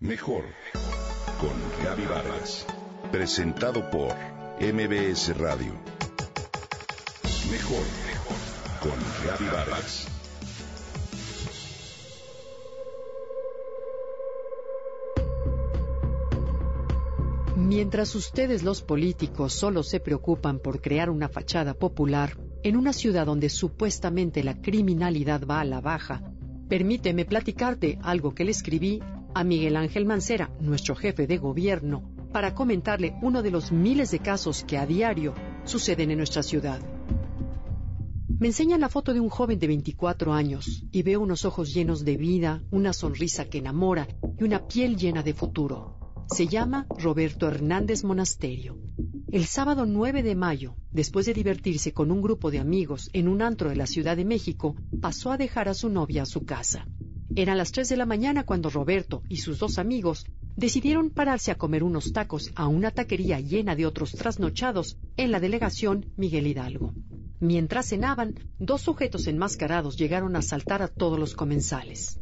Mejor con Gaby Vargas. Presentado por MBS Radio. Mejor con Gaby Vargas. Mientras ustedes los políticos solo se preocupan por crear una fachada popular en una ciudad donde supuestamente la criminalidad va a la baja, permíteme platicarte algo que le escribí a Miguel Ángel Mancera, nuestro jefe de gobierno, para comentarle uno de los miles de casos que a diario suceden en nuestra ciudad. Me enseña la foto de un joven de 24 años y veo unos ojos llenos de vida, una sonrisa que enamora y una piel llena de futuro. Se llama Roberto Hernández Monasterio. El sábado 9 de mayo, después de divertirse con un grupo de amigos en un antro de la Ciudad de México, pasó a dejar a su novia a su casa. Eran las tres de la mañana cuando Roberto y sus dos amigos decidieron pararse a comer unos tacos a una taquería llena de otros trasnochados en la delegación Miguel Hidalgo. Mientras cenaban, dos sujetos enmascarados llegaron a asaltar a todos los comensales.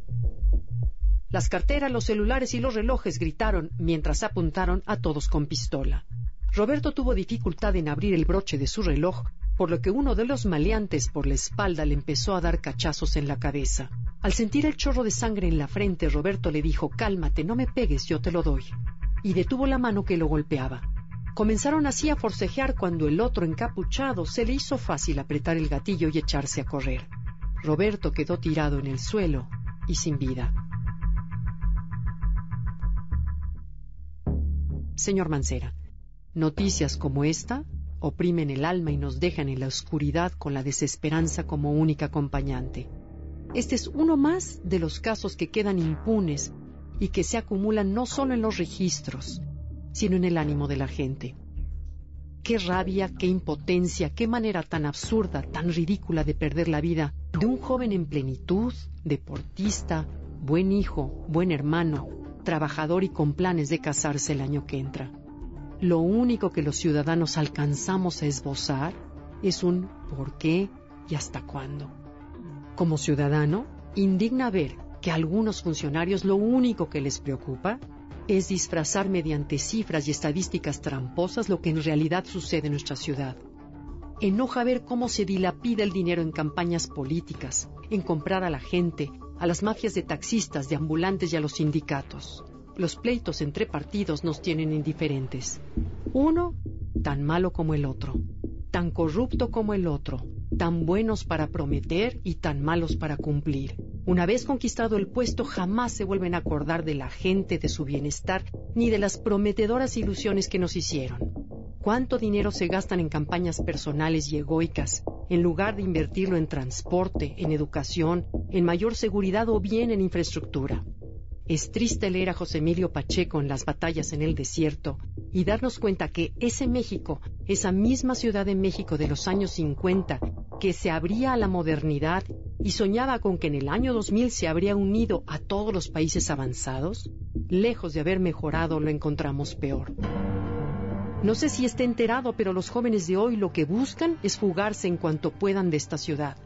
Las carteras, los celulares y los relojes gritaron mientras apuntaron a todos con pistola. Roberto tuvo dificultad en abrir el broche de su reloj, por lo que uno de los maleantes por la espalda le empezó a dar cachazos en la cabeza. Al sentir el chorro de sangre en la frente, Roberto le dijo Cálmate, no me pegues, yo te lo doy. Y detuvo la mano que lo golpeaba. Comenzaron así a forcejear cuando el otro encapuchado se le hizo fácil apretar el gatillo y echarse a correr. Roberto quedó tirado en el suelo y sin vida. Señor Mancera, noticias como esta oprimen el alma y nos dejan en la oscuridad con la desesperanza como única acompañante. Este es uno más de los casos que quedan impunes y que se acumulan no solo en los registros, sino en el ánimo de la gente. Qué rabia, qué impotencia, qué manera tan absurda, tan ridícula de perder la vida de un joven en plenitud, deportista, buen hijo, buen hermano, trabajador y con planes de casarse el año que entra. Lo único que los ciudadanos alcanzamos a esbozar es un por qué y hasta cuándo. Como ciudadano, indigna ver que a algunos funcionarios lo único que les preocupa es disfrazar mediante cifras y estadísticas tramposas lo que en realidad sucede en nuestra ciudad. Enoja ver cómo se dilapida el dinero en campañas políticas, en comprar a la gente, a las mafias de taxistas, de ambulantes y a los sindicatos. Los pleitos entre partidos nos tienen indiferentes. Uno, tan malo como el otro, tan corrupto como el otro, tan buenos para prometer y tan malos para cumplir. Una vez conquistado el puesto, jamás se vuelven a acordar de la gente, de su bienestar, ni de las prometedoras ilusiones que nos hicieron. ¿Cuánto dinero se gastan en campañas personales y egoicas, en lugar de invertirlo en transporte, en educación, en mayor seguridad o bien en infraestructura? Es triste leer a José Emilio Pacheco en las batallas en el desierto y darnos cuenta que ese México, esa misma Ciudad de México de los años 50, que se abría a la modernidad y soñaba con que en el año 2000 se habría unido a todos los países avanzados, lejos de haber mejorado lo encontramos peor. No sé si esté enterado, pero los jóvenes de hoy lo que buscan es fugarse en cuanto puedan de esta ciudad.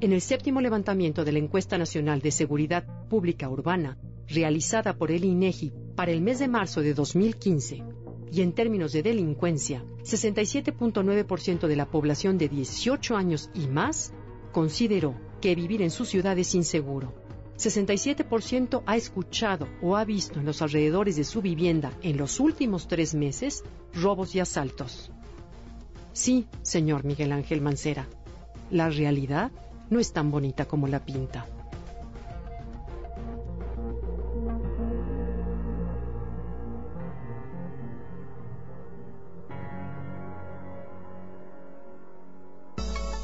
En el séptimo levantamiento de la Encuesta Nacional de Seguridad Pública Urbana, realizada por el INEGI para el mes de marzo de 2015, y en términos de delincuencia, 67.9% de la población de 18 años y más consideró que vivir en su ciudad es inseguro. 67% ha escuchado o ha visto en los alrededores de su vivienda en los últimos tres meses robos y asaltos. Sí, señor Miguel Ángel Mancera, la realidad no es tan bonita como la pinta.